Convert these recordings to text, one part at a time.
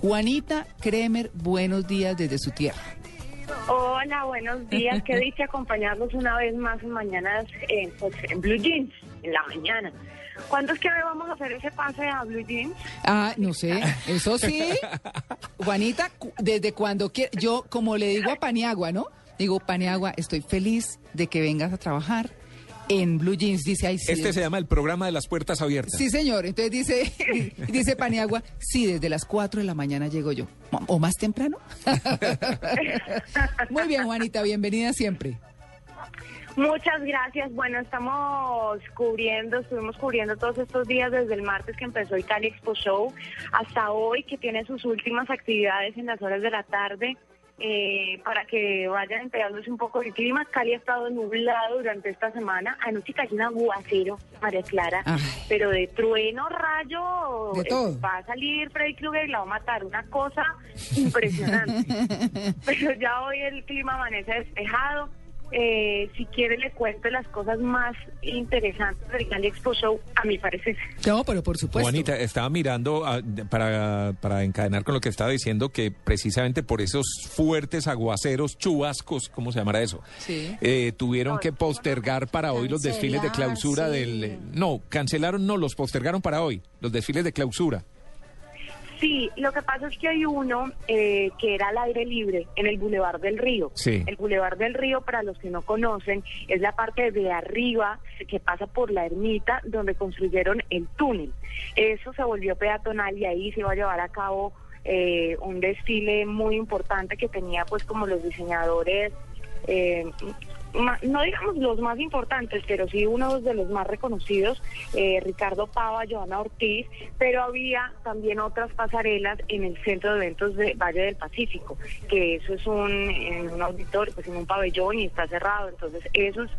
Juanita Kremer, buenos días desde su tierra. Hola, buenos días. Qué dicha acompañarlos una vez más en mañanas en, pues, en Blue Jeans, en la mañana. ¿Cuándo es que vamos a hacer ese pase a Blue Jeans? Ah, no sé, eso sí. Juanita, cu- desde cuando quiera, yo como le digo a Paniagua, ¿no? Digo, Paniagua, estoy feliz de que vengas a trabajar en Blue Jeans. Dice, ay, sí. Este se llama el programa de las puertas abiertas. Sí, señor. Entonces dice, dice Paniagua, sí, desde las 4 de la mañana llego yo. ¿O más temprano? Muy bien, Juanita, bienvenida siempre. Muchas gracias. Bueno, estamos cubriendo, estuvimos cubriendo todos estos días desde el martes que empezó Italia Expo Show hasta hoy que tiene sus últimas actividades en las horas de la tarde. Eh, para que vayan enterándose un poco del clima. Cali ha estado nublado durante esta semana. Anoche cayó un aguacero, María Clara, Ay. pero de trueno, rayo, De eh, va a salir Freddy Krueger y la va a matar. Una cosa impresionante. pero ya hoy el clima amanece despejado. Eh, si quiere le cuento las cosas más interesantes del Cali Expo Show, a mi parecer. No, pero por supuesto. Juanita, estaba mirando ah, para, para encadenar con lo que estaba diciendo que precisamente por esos fuertes aguaceros, chubascos, ¿cómo se llamará eso? Sí. Eh, tuvieron que postergar para hoy los desfiles de clausura sí. del... No, cancelaron, no, los postergaron para hoy, los desfiles de clausura. Sí, lo que pasa es que hay uno eh, que era al aire libre en el Boulevard del Río. Sí. El Boulevard del Río, para los que no conocen, es la parte de arriba que pasa por la ermita donde construyeron el túnel. Eso se volvió peatonal y ahí se iba a llevar a cabo eh, un desfile muy importante que tenía pues como los diseñadores eh, no digamos los más importantes, pero sí uno de los más reconocidos, eh, Ricardo Pava, Joana Ortiz, pero había también otras pasarelas en el centro de eventos de Valle del Pacífico, que eso es un, en un auditorio, pues en un pabellón y está cerrado, entonces esos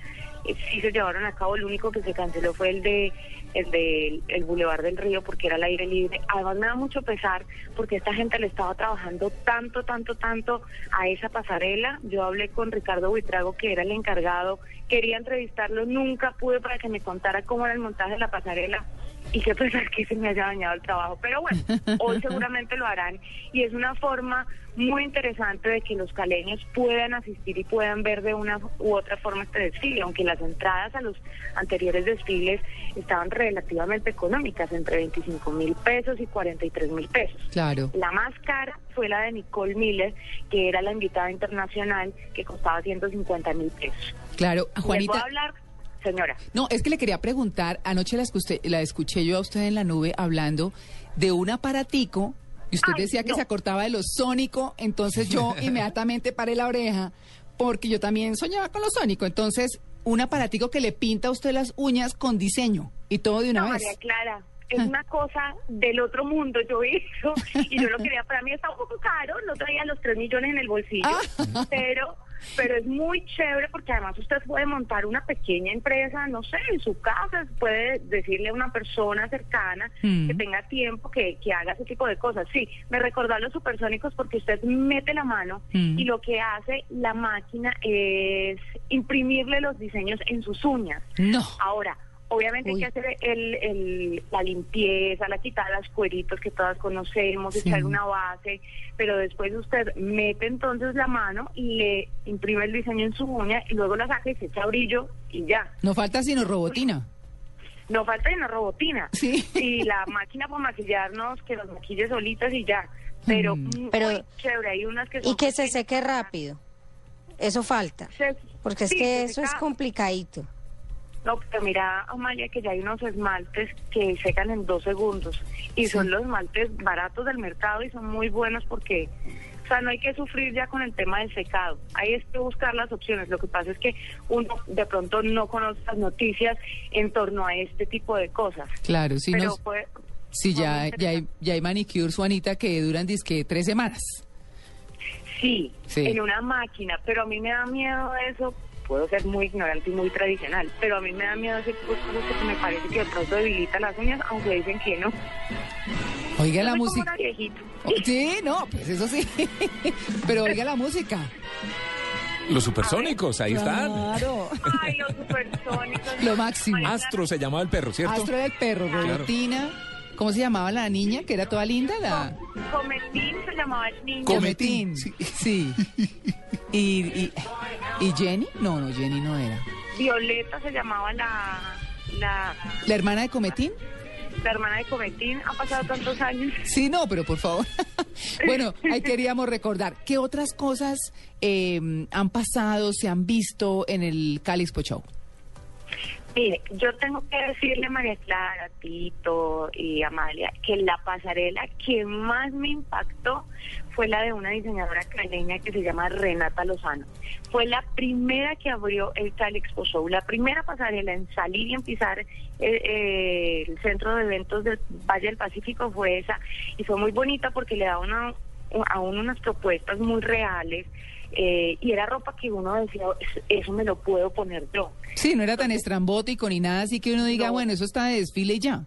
sí se llevaron a cabo, el único que se canceló fue el de el de el Boulevard del Río porque era al aire libre. Además me da mucho pesar porque esta gente le estaba trabajando tanto, tanto, tanto a esa pasarela. Yo hablé con Ricardo Buitrago, que era el encargado, quería entrevistarlo, nunca pude para que me contara cómo era el montaje de la pasarela y qué pesar que se me haya dañado el trabajo. Pero bueno, hoy seguramente lo harán y es una forma muy interesante de que los caleños puedan asistir y puedan ver de una u otra forma este desfile, aunque las entradas a los anteriores desfiles estaban relativamente económicas, entre 25 mil pesos y 43 mil pesos. Claro. La más cara fue la de Nicole Miller, que era la invitada internacional, que costaba 150 mil pesos. Claro, ¿Le puedo Juanita. hablar, señora? No, es que le quería preguntar, anoche la escuché, la escuché yo a usted en la nube hablando de un aparatico y usted Ay, decía que no. se acortaba de lo sónico, entonces yo inmediatamente paré la oreja porque yo también soñaba con lo sónico, entonces un aparatico que le pinta a usted las uñas con diseño y todo de una No, vez. María Clara, es una cosa del otro mundo. Yo vi eso y yo lo quería. Para mí está un poco caro, no traía los 3 millones en el bolsillo, Ah. pero pero es muy chévere porque además usted puede montar una pequeña empresa, no sé, en su casa, puede decirle a una persona cercana Mm. que tenga tiempo que, que haga ese tipo de cosas. Sí, me recordó a los supersónicos porque usted mete la mano Mm. y lo que hace la máquina es imprimirle los diseños en sus uñas. No. Ahora, obviamente Uy. hay que hacer el, el- la limpieza, la quitar las cueritos que todas conocemos, Sí. echar una base, pero después usted mete entonces la mano y le imprime el diseño en su uña y luego la saca y se echa brillo y ya. No falta sino robotina. No falta una robotina. Sí. Y la máquina para maquillarnos, que los maquille solitas y ya. Pero, Mm. Pero- chévere, hay unas que son Y que se seque rápido. Eso falta. Se- Porque es sí, que eso es complicadito. No, pero mira, Amalia, que ya hay unos esmaltes que secan en dos segundos y son los esmaltes baratos del mercado y son muy buenos porque, o sea, no hay que sufrir ya con el tema del secado. Hay es que buscar las opciones. Lo que pasa es que uno de pronto no conoce las noticias en torno a este tipo de cosas. Claro, sí, pero nos- fue- sí ya, ya, hay, ya hay manicures, Juanita, que duran disque tres semanas. Sí, Sí. en una máquina, pero a mí me da miedo eso. Puedo ser muy ignorante y muy tradicional, pero a mí me da miedo ese cosas que me parece que de pronto debilita las uñas, aunque dicen que no. Oiga la Yo música. Oh, Sí, no, pues eso sí. Pero oiga la música. Los supersónicos, ahí están. Claro. Ay, los supersónicos. Lo máximo. Astro se llamaba el perro, ¿cierto? Astro del perro, Claro. robotina, ¿Cómo se llamaba la niña que era toda linda? La Cometín se llamaba el niño. Cometín. Sí. Y, y, ¿Y Jenny? No, no, Jenny no era. Violeta se llamaba la, la, ¿La hermana de Cometín? la hermana de Cometín. Ha pasado tantos años. Sí, no, pero por favor. bueno, ahí queríamos recordar. ¿Qué otras cosas eh, han pasado, se han visto en el Cali Expo Show? Mire, yo tengo que decirle a María Clara, Tito y Amalia que la pasarela que más me impactó fue la de una diseñadora caleña que se llama Renata Lozano. Fue la primera que abrió el Cali Expo Show, la primera pasarela en salir y en pisar eh, eh, el centro de eventos del Valle del Pacífico fue esa y fue muy bonita porque le da una, a unas propuestas muy reales eh, y era ropa que uno decía, "Es- eso me lo puedo poner yo. Sí, no era tan estrambótico ni nada así que uno diga, No. bueno, eso está de desfile y ya.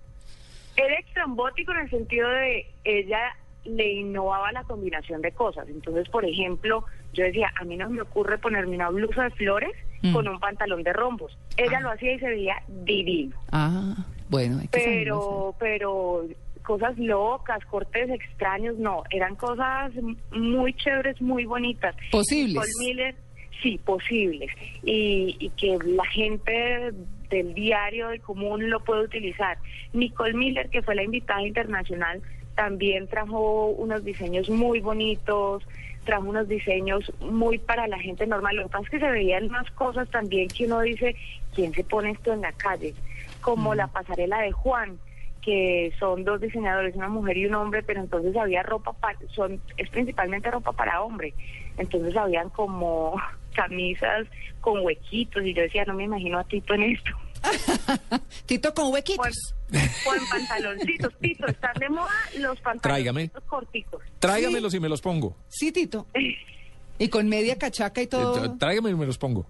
Era extrambótico en el sentido de ella le innovaba la combinación de cosas. Entonces, por ejemplo, yo decía, a mí no me ocurre ponerme una blusa de flores Mm. con un pantalón de rombos. Ella Ah. lo hacía y se veía divino. Ah, bueno, hay que Pero, pero cosas locas, cortes extraños, no. Eran cosas muy chéveres, muy bonitas. Posibles. Nicole Miller, sí, posibles. Y, y que la gente del diario, del común, lo puede utilizar. Nicole Miller, que fue la invitada internacional, también trajo unos diseños muy bonitos, trajo unos diseños muy para la gente normal. Lo que pasa es que se veían más cosas también que uno dice, ¿quién se pone esto en la calle? Como la pasarela de Juan que son dos diseñadores, una mujer y un hombre, pero entonces había ropa para, son, es principalmente ropa para hombre, entonces habían como camisas con huequitos y yo decía, no me imagino a Tito en esto. Tito con huequitos. con pantaloncitos, Tito, están de moda los Tráigame. pantaloncitos corticos. Tráigamelos y me los pongo. Sí, Tito. Y con media cachaca y Eh, todo. Tráigame y me los pongo.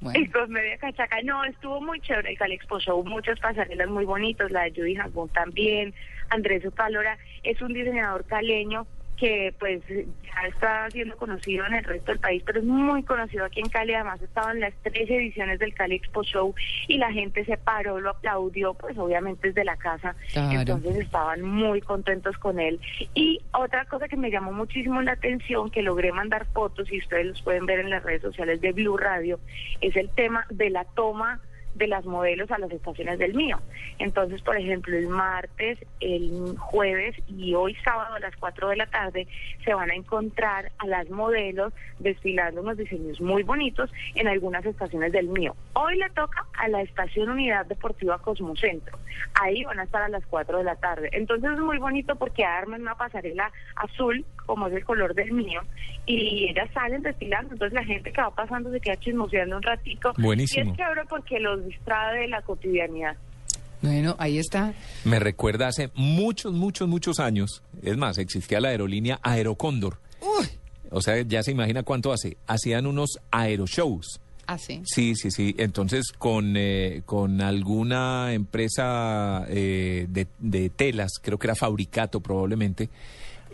Bueno. Y con media cachaca. No, estuvo muy chévere el Cali Expo Show. Muchas pasarelas muy bonitas. La de Judy Jagón también. Andrés Ocalora es un diseñador caleño que pues ya está siendo conocido en el resto del país, pero es muy conocido aquí en Cali. Además estaba en las tres ediciones del Cali Expo Show y la gente se paró, lo aplaudió, pues obviamente es de la casa. Claro. Entonces estaban muy contentos con él. Y otra cosa que me llamó muchísimo la atención, que logré mandar fotos y ustedes los pueden ver en las redes sociales de Blue Radio, es el tema de la toma de las modelos a las estaciones del mío. Entonces, por ejemplo, el martes, el jueves y hoy sábado a las 4 de la tarde se van a encontrar a las modelos desfilando unos diseños muy bonitos en algunas estaciones del mío. Hoy le toca a la estación Unidad Deportiva Cosmocentro. Ahí van a estar a las 4 de la tarde. Entonces es muy bonito porque arman una pasarela azul, como es el color del mío, y ellas salen desfilando. Entonces la gente que va pasando se queda chismoseando un ratico. Buenísimo. Y es chévere porque los distrae de la cotidianidad. Bueno, ahí está. Me recuerda hace muchos, muchos, muchos años. Es más, existía la aerolínea Aerocóndor. Uy, O sea, ya se imagina cuánto hace. Hacían unos aeroshows. así. Sí, sí, sí. Entonces, con, eh, con alguna empresa eh, de, de telas, creo que era Fabricato probablemente,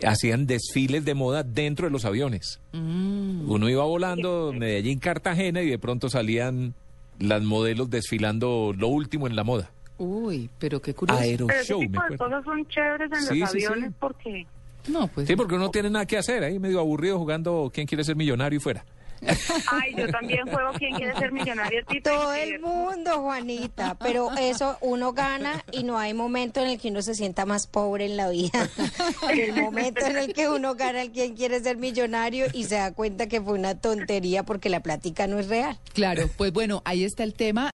hacían desfiles de moda dentro de los aviones. Mm. Uno iba volando Medellín, Cartagena y de pronto salían las modelos desfilando lo último en la moda. Uy, pero qué curioso. Pero ese Aeroshow, me de cosas son chéveres en Sí, los sí, sí. aviones porque... No, pues. Sí, porque uno no tiene nada que hacer, ahí medio aburrido jugando quién quiere ser millonario y fuera. Ay, yo también juego ¿Quién quiere ser millonario? Tito? Todo el mundo, Juanita, pero eso uno gana y no hay momento en el que uno se sienta más pobre en la vida. El momento en el que uno gana el quien quiere ser millonario y se da cuenta que fue una tontería porque la plática no es real. Claro, pues bueno, ahí está el tema.